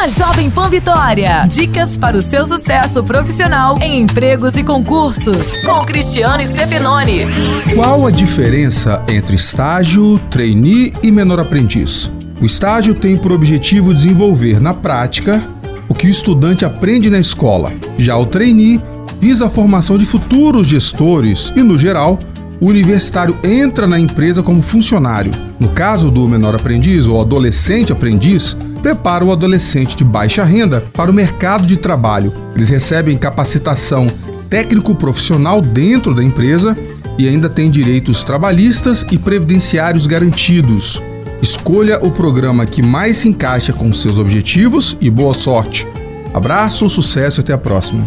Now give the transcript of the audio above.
na Jovem Pan Vitória. Dicas para o seu sucesso profissional em empregos e concursos, com Cristiano Stefanoni. Qual a diferença entre estágio, trainee e menor aprendiz? O estágio tem por objetivo desenvolver na prática o que o estudante aprende na escola. Já o trainee visa a formação de futuros gestores e, no geral, o universitário entra na empresa como funcionário. No caso do menor aprendiz ou adolescente aprendiz, prepara o adolescente de baixa renda para o mercado de trabalho. Eles recebem capacitação técnico-profissional dentro da empresa e ainda têm direitos trabalhistas e previdenciários garantidos. Escolha o programa que mais se encaixa com seus objetivos e boa sorte. Abraço, sucesso e até a próxima.